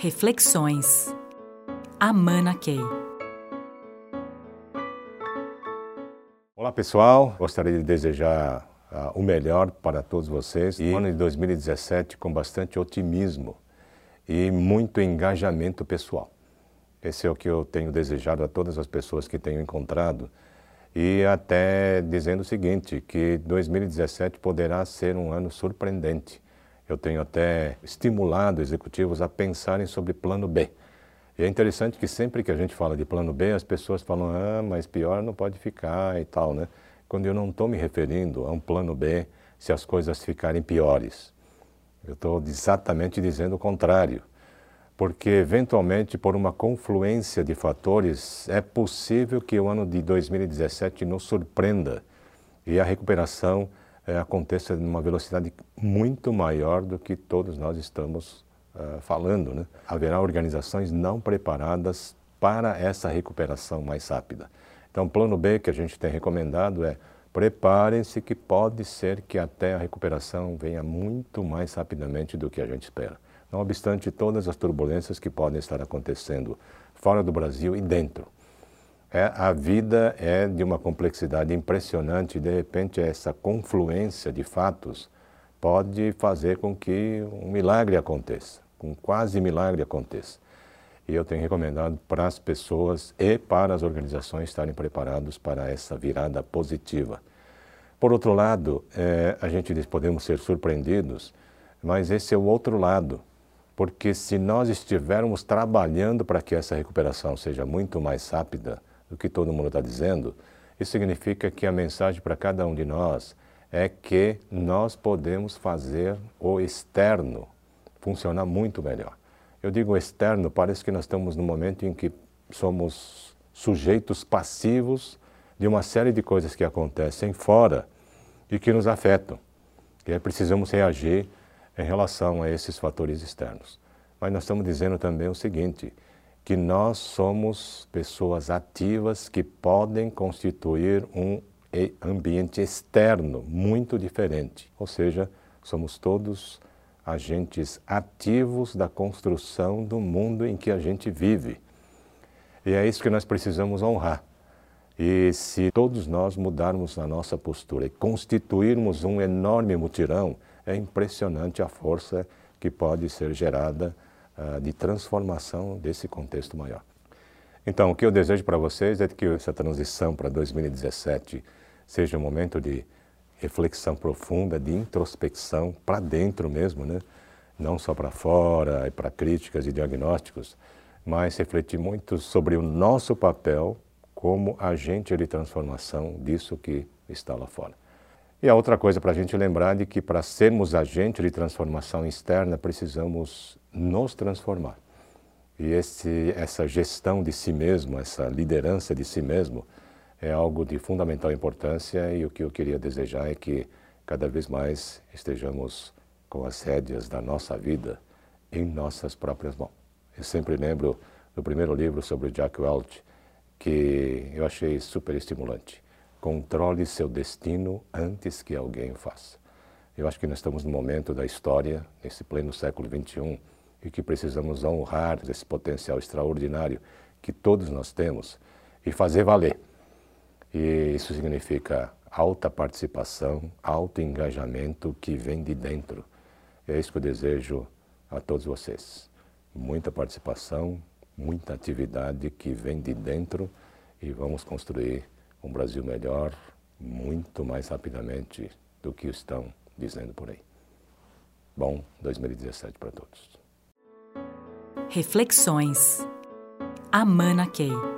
Reflexões. Amana Key. Olá pessoal, gostaria de desejar uh, o melhor para todos vocês e ano de 2017 com bastante otimismo e muito engajamento pessoal. Esse é o que eu tenho desejado a todas as pessoas que tenho encontrado e até dizendo o seguinte, que 2017 poderá ser um ano surpreendente eu tenho até estimulado executivos a pensarem sobre plano B. E é interessante que sempre que a gente fala de plano B, as pessoas falam, ah, mas pior não pode ficar e tal, né? Quando eu não estou me referindo a um plano B se as coisas ficarem piores. Eu estou exatamente dizendo o contrário. Porque, eventualmente, por uma confluência de fatores, é possível que o ano de 2017 nos surpreenda e a recuperação é, aconteça numa velocidade muito maior do que todos nós estamos uh, falando. Né? Haverá organizações não preparadas para essa recuperação mais rápida. Então, o plano B que a gente tem recomendado é preparem-se que pode ser que até a recuperação venha muito mais rapidamente do que a gente espera. Não obstante todas as turbulências que podem estar acontecendo fora do Brasil e dentro. É, a vida é de uma complexidade impressionante e, de repente, essa confluência de fatos pode fazer com que um milagre aconteça, um quase milagre aconteça. E eu tenho recomendado para as pessoas e para as organizações estarem preparados para essa virada positiva. Por outro lado, é, a gente diz podemos ser surpreendidos, mas esse é o outro lado, porque se nós estivermos trabalhando para que essa recuperação seja muito mais rápida, do que todo mundo está dizendo, isso significa que a mensagem para cada um de nós é que nós podemos fazer o externo funcionar muito melhor. Eu digo externo, parece que nós estamos no momento em que somos sujeitos passivos de uma série de coisas que acontecem fora e que nos afetam. E aí precisamos reagir em relação a esses fatores externos. Mas nós estamos dizendo também o seguinte: que nós somos pessoas ativas que podem constituir um ambiente externo muito diferente. Ou seja, somos todos agentes ativos da construção do mundo em que a gente vive. E é isso que nós precisamos honrar. E se todos nós mudarmos a nossa postura e constituirmos um enorme mutirão, é impressionante a força que pode ser gerada uh, de transformação desse contexto maior. Então, o que eu desejo para vocês é que essa transição para 2017 seja um momento de reflexão profunda, de introspecção para dentro mesmo, né? não só para fora e para críticas e diagnósticos, mas refletir muito sobre o nosso papel como agente de transformação disso que está lá fora. E a outra coisa para a gente lembrar de que para sermos agente de transformação externa precisamos nos transformar. E esse, essa gestão de si mesmo, essa liderança de si mesmo, é algo de fundamental importância e o que eu queria desejar é que cada vez mais estejamos com as rédeas da nossa vida em nossas próprias mãos. Eu sempre lembro do primeiro livro sobre Jack Welch, que eu achei super estimulante. Controle seu destino antes que alguém faça. Eu acho que nós estamos no momento da história, nesse pleno século XXI, e que precisamos honrar esse potencial extraordinário que todos nós temos e fazer valer. E isso significa alta participação, alto engajamento que vem de dentro. É isso que eu desejo a todos vocês. Muita participação, muita atividade que vem de dentro e vamos construir um Brasil melhor muito mais rapidamente do que estão dizendo por aí. Bom 2017 para todos. Reflexões. Amana Key.